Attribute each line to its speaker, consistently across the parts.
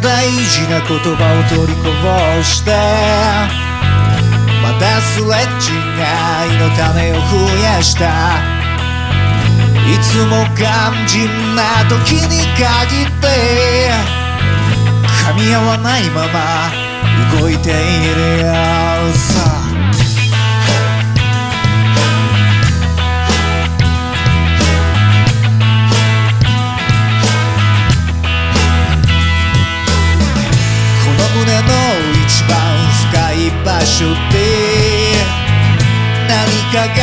Speaker 1: 大事な言葉を取りこぼしてまたスレッチが愛の種を増やした。いつも肝心な時に限って噛み合わないまま動いている。よかが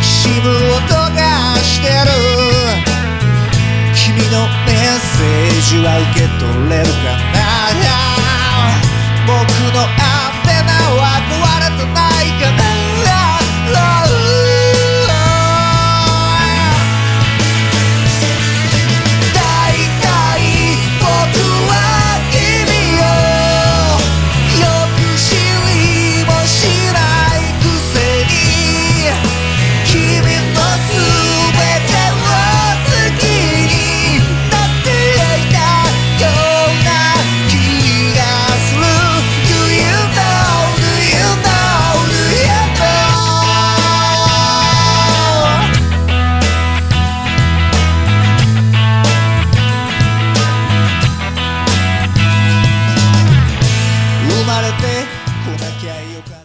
Speaker 1: きしむ音がしてる。君のメッセージは受け取れるかな？まれてこなきゃよかった。